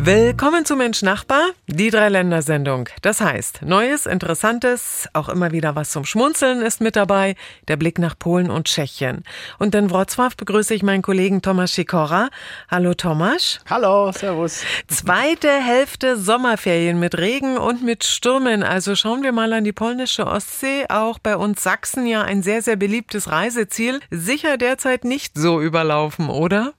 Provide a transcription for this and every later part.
Willkommen zu Mensch Nachbar, die Dreiländersendung. Das heißt, Neues, Interessantes, auch immer wieder was zum Schmunzeln ist mit dabei, der Blick nach Polen und Tschechien. Und in Wrocław begrüße ich meinen Kollegen Tomasz Sikora. Hallo Tomasz. Hallo, servus. Zweite Hälfte Sommerferien mit Regen und mit Stürmen. Also schauen wir mal an die polnische Ostsee. Auch bei uns Sachsen ja ein sehr, sehr beliebtes Reiseziel. Sicher derzeit nicht so überlaufen, oder?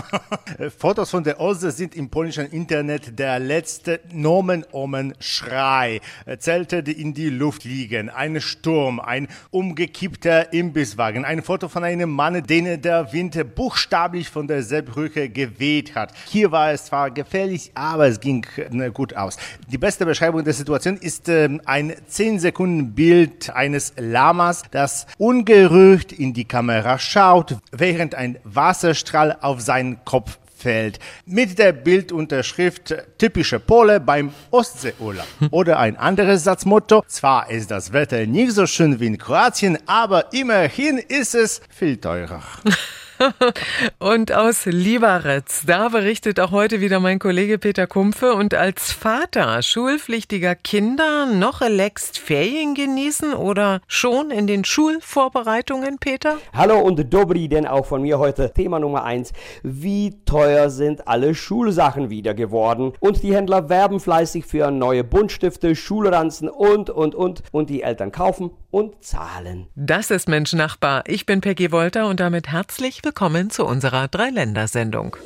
Fotos von der Ostsee sind im polnischen Internet der letzte Nomen-Omen-Schrei. Zelte, die in die Luft liegen, ein Sturm, ein umgekippter Imbisswagen, ein Foto von einem Mann, den der Wind buchstäblich von der Seebrücke geweht hat. Hier war es zwar gefährlich, aber es ging äh, gut aus. Die beste Beschreibung der Situation ist äh, ein 10 Sekunden Bild eines Lamas, das ungerührt in die Kamera schaut, während ein Wasserstrahl auf seinen Kopf fällt. Mit der Bildunterschrift typische Pole beim Ostseeurlaub. Oder ein anderes Satzmotto. Zwar ist das Wetter nicht so schön wie in Kroatien, aber immerhin ist es viel teurer. und aus Liberec, da berichtet auch heute wieder mein Kollege Peter Kumpfe. Und als Vater schulpflichtiger Kinder noch relaxed Ferien genießen oder schon in den Schulvorbereitungen, Peter? Hallo und Dobri, denn auch von mir heute Thema Nummer eins. Wie teuer sind alle Schulsachen wieder geworden? Und die Händler werben fleißig für neue Buntstifte, Schulranzen und, und, und. Und die Eltern kaufen und zahlen. Das ist Mensch Nachbar. Ich bin Peggy Wolter und damit herzlich willkommen zu unserer Dreiländersendung.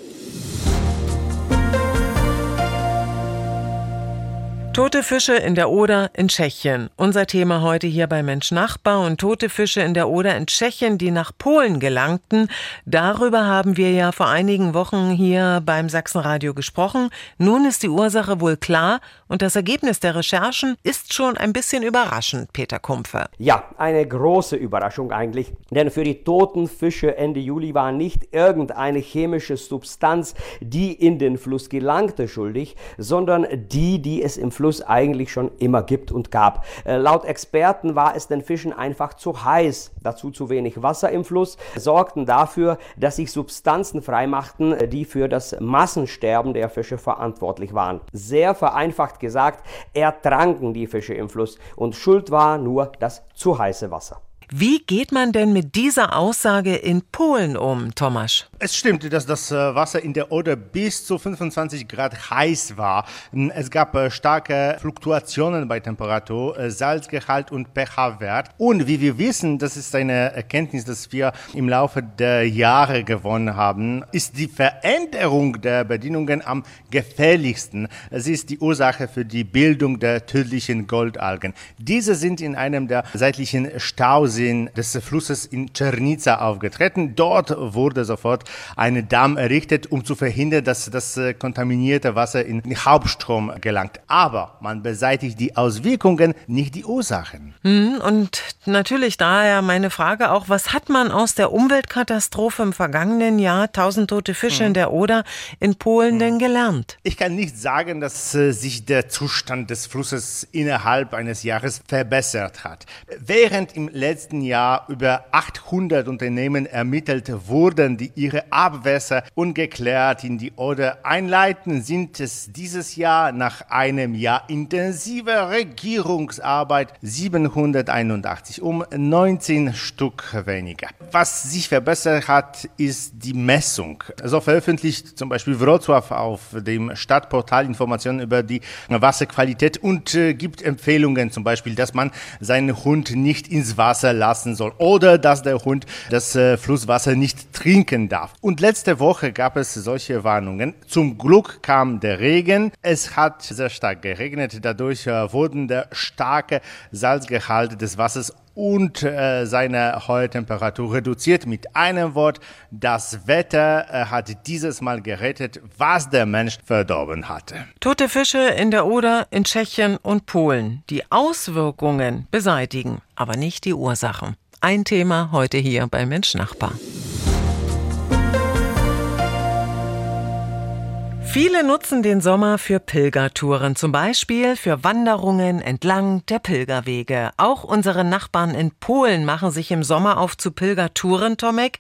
Tote Fische in der Oder in Tschechien. Unser Thema heute hier bei Mensch Nachbar und tote Fische in der Oder in Tschechien, die nach Polen gelangten. Darüber haben wir ja vor einigen Wochen hier beim Sachsenradio gesprochen. Nun ist die Ursache wohl klar und das Ergebnis der Recherchen ist schon ein bisschen überraschend, Peter Kumpfe. Ja, eine große Überraschung eigentlich. Denn für die toten Fische Ende Juli war nicht irgendeine chemische Substanz, die in den Fluss gelangte, schuldig, sondern die, die es im Fluss eigentlich schon immer gibt und gab. Äh, laut Experten war es den Fischen einfach zu heiß, dazu zu wenig Wasser im Fluss, sorgten dafür, dass sich Substanzen freimachten, die für das Massensterben der Fische verantwortlich waren. Sehr vereinfacht gesagt, ertranken die Fische im Fluss und schuld war nur das zu heiße Wasser. Wie geht man denn mit dieser Aussage in Polen um, Tomasz? Es stimmt, dass das äh, Wasser in der Oder bis zu 25 Grad heiß war. Es gab äh, starke Fluktuationen bei Temperatur, äh, Salzgehalt und pH-Wert. Und wie wir wissen, das ist eine Erkenntnis, dass wir im Laufe der Jahre gewonnen haben, ist die Veränderung der Bedingungen am gefährlichsten. Sie ist die Ursache für die Bildung der tödlichen Goldalgen. Diese sind in einem der seitlichen Stauseen Ansehen des Flusses in Czernica aufgetreten. Dort wurde sofort ein Damm errichtet, um zu verhindern, dass das äh, kontaminierte Wasser in den Hauptstrom gelangt. Aber man beseitigt die Auswirkungen, nicht die Ursachen. Hm, und natürlich daher meine Frage auch, was hat man aus der Umweltkatastrophe im vergangenen Jahr, tausend tote Fische in der Oder in Polen denn gelernt? Ich kann nicht sagen, dass äh, sich der Zustand des Flusses innerhalb eines Jahres verbessert hat. Während im letzten letzten Jahr über 800 Unternehmen ermittelt wurden, die ihre Abwässer ungeklärt in die Oder einleiten, sind es dieses Jahr nach einem Jahr intensiver Regierungsarbeit 781, um 19 Stück weniger. Was sich verbessert hat, ist die Messung. So veröffentlicht zum Beispiel Wrocław auf dem Stadtportal Informationen über die Wasserqualität und äh, gibt Empfehlungen, zum Beispiel, dass man seinen Hund nicht ins Wasser lassen soll oder dass der Hund das äh, Flusswasser nicht trinken darf. Und letzte Woche gab es solche Warnungen. Zum Glück kam der Regen. Es hat sehr stark geregnet. Dadurch äh, wurden der starke Salzgehalt des Wassers und äh, seine Heutemperatur reduziert. Mit einem Wort, das Wetter äh, hat dieses Mal gerettet, was der Mensch verdorben hatte. Tote Fische in der Oder, in Tschechien und Polen. Die Auswirkungen beseitigen, aber nicht die Ursachen. Ein Thema heute hier bei Mensch Nachbar. Viele nutzen den Sommer für Pilgertouren, zum Beispiel für Wanderungen entlang der Pilgerwege. Auch unsere Nachbarn in Polen machen sich im Sommer auf zu Pilgertouren, Tomek.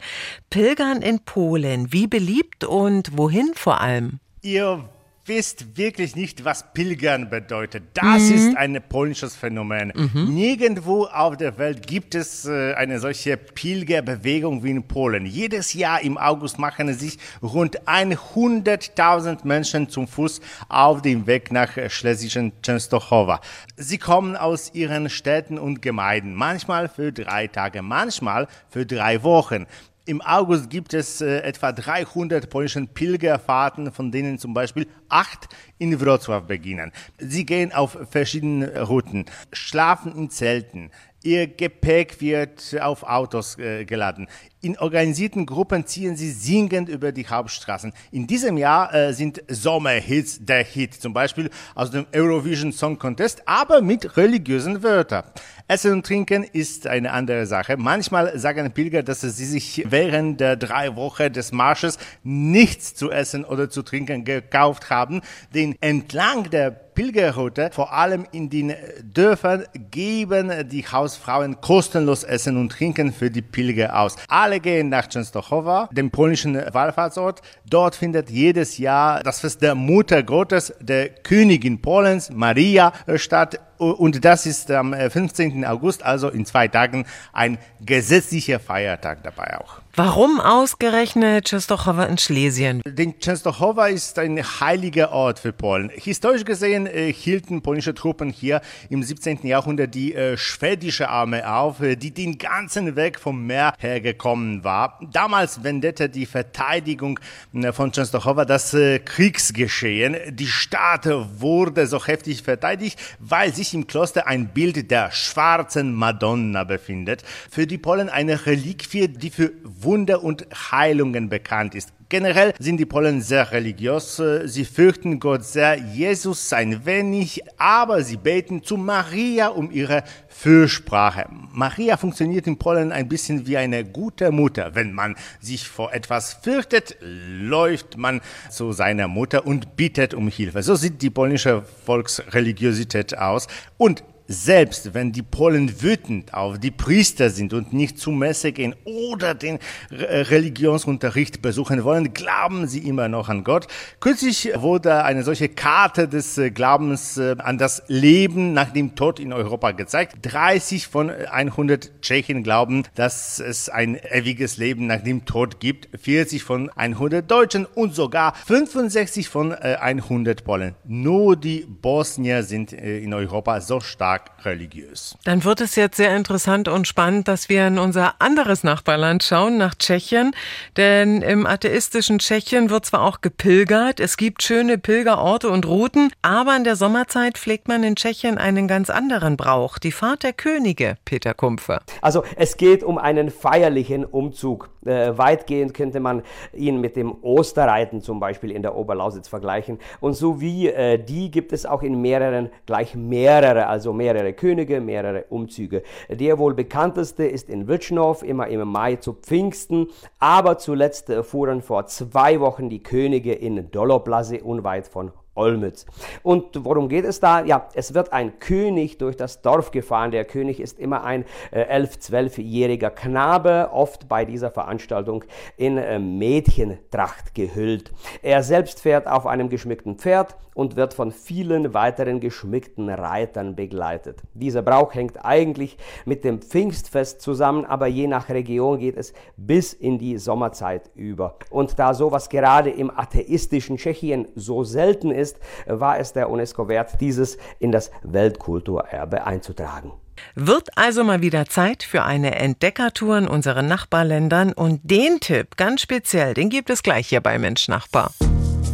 Pilgern in Polen, wie beliebt und wohin vor allem? Ihr wisst wirklich nicht, was Pilgern bedeutet. Das mhm. ist ein polnisches Phänomen. Mhm. Nirgendwo auf der Welt gibt es äh, eine solche Pilgerbewegung wie in Polen. Jedes Jahr im August machen sich rund 100.000 Menschen zum Fuß auf dem Weg nach schlesischen Częstochowa. Sie kommen aus ihren Städten und Gemeinden, manchmal für drei Tage, manchmal für drei Wochen. Im August gibt es äh, etwa 300 polnischen Pilgerfahrten, von denen zum Beispiel acht in Wrocław beginnen. Sie gehen auf verschiedene Routen, schlafen in Zelten, Ihr Gepäck wird auf Autos äh, geladen. In organisierten Gruppen ziehen sie singend über die Hauptstraßen. In diesem Jahr äh, sind Sommerhits der Hit, zum Beispiel aus dem Eurovision Song Contest, aber mit religiösen Wörtern. Essen und Trinken ist eine andere Sache. Manchmal sagen Pilger, dass sie sich während der drei Wochen des Marsches nichts zu essen oder zu trinken gekauft haben, denn entlang der Pilgerroute, vor allem in den Dörfern, geben die Hausfrauen kostenlos Essen und Trinken für die Pilger aus. Gehen nach Częstochowa, dem polnischen Wallfahrtsort. Dort findet jedes Jahr das Fest der Mutter Gottes, der Königin Polens, Maria, statt. Und das ist am 15. August, also in zwei Tagen, ein gesetzlicher Feiertag dabei auch. Warum ausgerechnet Częstochowa in Schlesien? Denn Częstochowa ist ein heiliger Ort für Polen. Historisch gesehen äh, hielten polnische Truppen hier im 17. Jahrhundert die äh, schwedische Armee auf, äh, die den ganzen Weg vom Meer hergekommen war. Damals wendete die Verteidigung äh, von Częstochowa das äh, Kriegsgeschehen. Die Stadt wurde so heftig verteidigt, weil sich im Kloster ein Bild der schwarzen Madonna befindet. Für die Polen eine Reliquie, die für Wunder und Heilungen bekannt ist. Generell sind die Polen sehr religiös. Sie fürchten Gott sehr, Jesus ein wenig, aber sie beten zu Maria um ihre Fürsprache. Maria funktioniert in Polen ein bisschen wie eine gute Mutter. Wenn man sich vor etwas fürchtet, läuft man zu seiner Mutter und bittet um Hilfe. So sieht die polnische Volksreligiosität aus. Und selbst wenn die Polen wütend auf die Priester sind und nicht zur Messe gehen oder den Religionsunterricht besuchen wollen, glauben sie immer noch an Gott. Kürzlich wurde eine solche Karte des äh, Glaubens äh, an das Leben nach dem Tod in Europa gezeigt. 30 von 100 Tschechen glauben, dass es ein ewiges Leben nach dem Tod gibt. 40 von 100 Deutschen und sogar 65 von 100 äh, Polen. Nur die Bosnier sind in Europa so stark stark religiös. Dann wird es jetzt sehr interessant und spannend, dass wir in unser anderes Nachbarland schauen, nach Tschechien. Denn im atheistischen Tschechien wird zwar auch gepilgert, es gibt schöne Pilgerorte und Routen, aber in der Sommerzeit pflegt man in Tschechien einen ganz anderen Brauch, die Fahrt der Könige, Peter Kumpfer. Also es geht um einen feierlichen Umzug. Äh, weitgehend könnte man ihn mit dem Osterreiten zum Beispiel in der Oberlausitz vergleichen. Und so wie äh, die gibt es auch in mehreren, gleich mehrere, also mehrere mehrere Könige, mehrere Umzüge. Der wohl bekannteste ist in Witschnow, immer im Mai zu Pfingsten, aber zuletzt fuhren vor zwei Wochen die Könige in Doloblase unweit von Olmütz. Und worum geht es da? Ja, es wird ein König durch das Dorf gefahren. Der König ist immer ein äh, 11-, 12-jähriger Knabe, oft bei dieser Veranstaltung in äh, Mädchentracht gehüllt. Er selbst fährt auf einem geschmückten Pferd und wird von vielen weiteren geschmückten Reitern begleitet. Dieser Brauch hängt eigentlich mit dem Pfingstfest zusammen, aber je nach Region geht es bis in die Sommerzeit über. Und da sowas gerade im atheistischen Tschechien so selten ist, ist, war es der UNESCO wert, dieses in das Weltkulturerbe einzutragen. Wird also mal wieder Zeit für eine Entdeckertour in unseren Nachbarländern und den Tipp ganz speziell, den gibt es gleich hier bei Mensch Nachbar.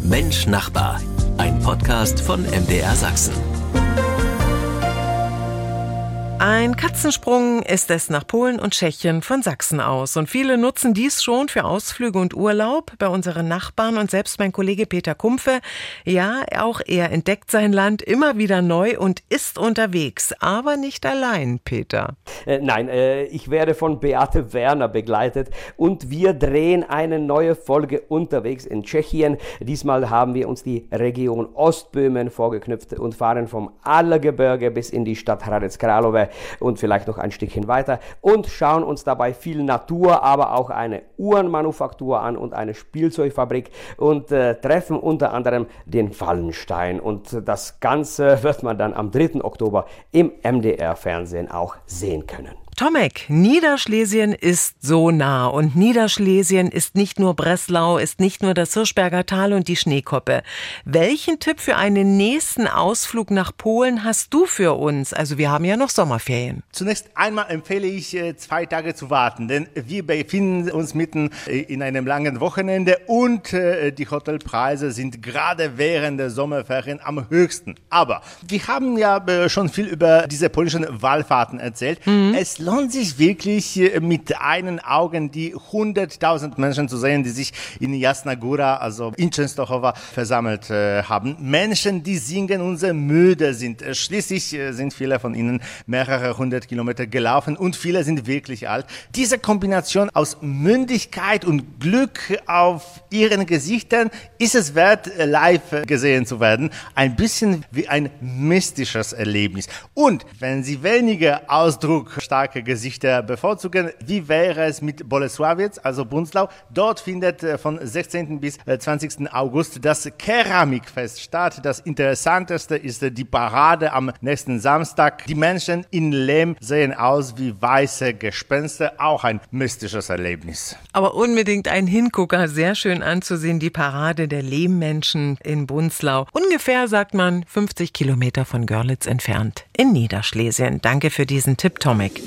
Mensch Nachbar, ein Podcast von MDR Sachsen. Ein Katzensprung ist es nach Polen und Tschechien von Sachsen aus. Und viele nutzen dies schon für Ausflüge und Urlaub bei unseren Nachbarn. Und selbst mein Kollege Peter Kumpfe, ja, auch er entdeckt sein Land immer wieder neu und ist unterwegs. Aber nicht allein, Peter. Äh, nein, äh, ich werde von Beate Werner begleitet. Und wir drehen eine neue Folge unterwegs in Tschechien. Diesmal haben wir uns die Region Ostböhmen vorgeknüpft und fahren vom Allergebirge bis in die Stadt Hradec Králové und vielleicht noch ein Stückchen weiter und schauen uns dabei viel Natur, aber auch eine Uhrenmanufaktur an und eine Spielzeugfabrik und äh, treffen unter anderem den Fallenstein. Und das Ganze wird man dann am 3. Oktober im MDR-Fernsehen auch sehen können. Tomek, Niederschlesien ist so nah und Niederschlesien ist nicht nur Breslau, ist nicht nur das Hirschberger Tal und die Schneekoppe. Welchen Tipp für einen nächsten Ausflug nach Polen hast du für uns? Also wir haben ja noch Sommerferien. Zunächst einmal empfehle ich, äh, zwei Tage zu warten, denn wir befinden uns mitten äh, in einem langen Wochenende und äh, die Hotelpreise sind gerade während der Sommerferien am höchsten. Aber wir haben ja schon viel über diese polnischen Wallfahrten erzählt. Mhm. Es lohnt sich wirklich mit einen Augen die 100.000 Menschen zu sehen, die sich in Jasna Góra, also in Częstochowa, versammelt äh, haben. Menschen, die singen und sehr müde sind. Äh, schließlich äh, sind viele von ihnen mehrere hundert Kilometer gelaufen und viele sind wirklich alt. Diese Kombination aus Mündigkeit und Glück auf ihren Gesichtern ist es wert, live gesehen zu werden. Ein bisschen wie ein mystisches Erlebnis. Und wenn sie weniger Ausdruck stark starke Gesichter bevorzugen. Wie wäre es mit Bolesławiec, also Bunzlau? Dort findet äh, von 16. bis 20. Äh, August das Keramikfest statt. Das Interessanteste ist äh, die Parade am nächsten Samstag. Die Menschen in Lehm sehen aus wie weiße Gespenster. Auch ein mystisches Erlebnis. Aber unbedingt ein Hingucker. Sehr schön anzusehen, die Parade der Lehmmenschen in Bunzlau. Ungefähr, sagt man, 50 Kilometer von Görlitz entfernt in Niederschlesien. Danke für diesen Tipp, Tomek.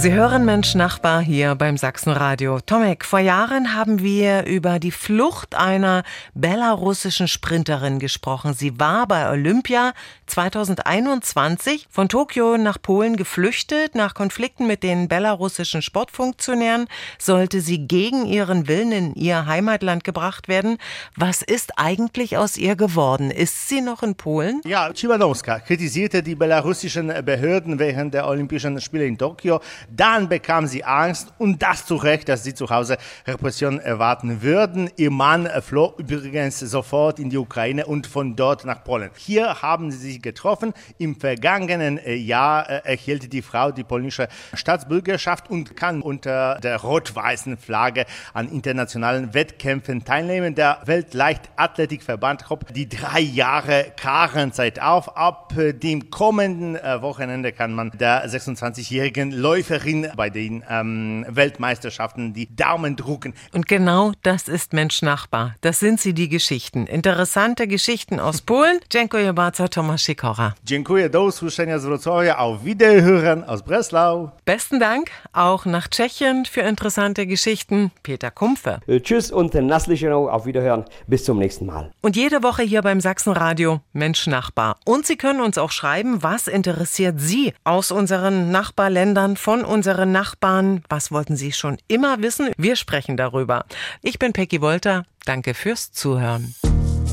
Sie hören Mensch Nachbar hier beim Sachsenradio. Tomek, vor Jahren haben wir über die Flucht einer belarussischen Sprinterin gesprochen. Sie war bei Olympia 2021 von Tokio nach Polen geflüchtet. Nach Konflikten mit den belarussischen Sportfunktionären sollte sie gegen ihren Willen in ihr Heimatland gebracht werden. Was ist eigentlich aus ihr geworden? Ist sie noch in Polen? Ja, Chibanowska kritisierte die belarussischen Behörden während der Olympischen Spiele in Tokio. Dann bekam sie Angst und das zu Recht, dass sie zu Hause Repression erwarten würden. Ihr Mann floh übrigens sofort in die Ukraine und von dort nach Polen. Hier haben sie sich getroffen. Im vergangenen äh, Jahr äh, erhielt die Frau die polnische Staatsbürgerschaft und kann unter der rot-weißen Flagge an internationalen Wettkämpfen teilnehmen. Der Weltleichtathletikverband hob die drei Jahre Karenzeit auf. Ab äh, dem kommenden Wochenende kann man der 26-jährigen Läuferin Läuferin bei den ähm, Weltmeisterschaften die Daumen drucken. Und genau das ist Mensch Nachbar. Das sind sie, die Geschichten. Interessante Geschichten aus Polen. Dziękuję bardzo, Tomasz Sikora. Dziękuję, do usłyszenia z Wrocławia. Auf Wiederhören aus Breslau. Besten Dank auch nach Tschechien für interessante Geschichten. Peter Kumpfe. Äh, tschüss und Nasslichenau. Auf Wiederhören. Bis zum nächsten Mal. Und jede Woche hier beim Sachsenradio Mensch Nachbar. Und Sie können uns auch schreiben, was interessiert Sie aus unseren Nachbarländern von unseren Nachbarn. Was wollten Sie schon immer wissen? Wir sprechen darüber. Ich bin Peggy Wolter. Danke fürs Zuhören.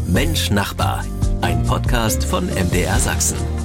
Mensch Nachbar, ein Podcast von MDR Sachsen.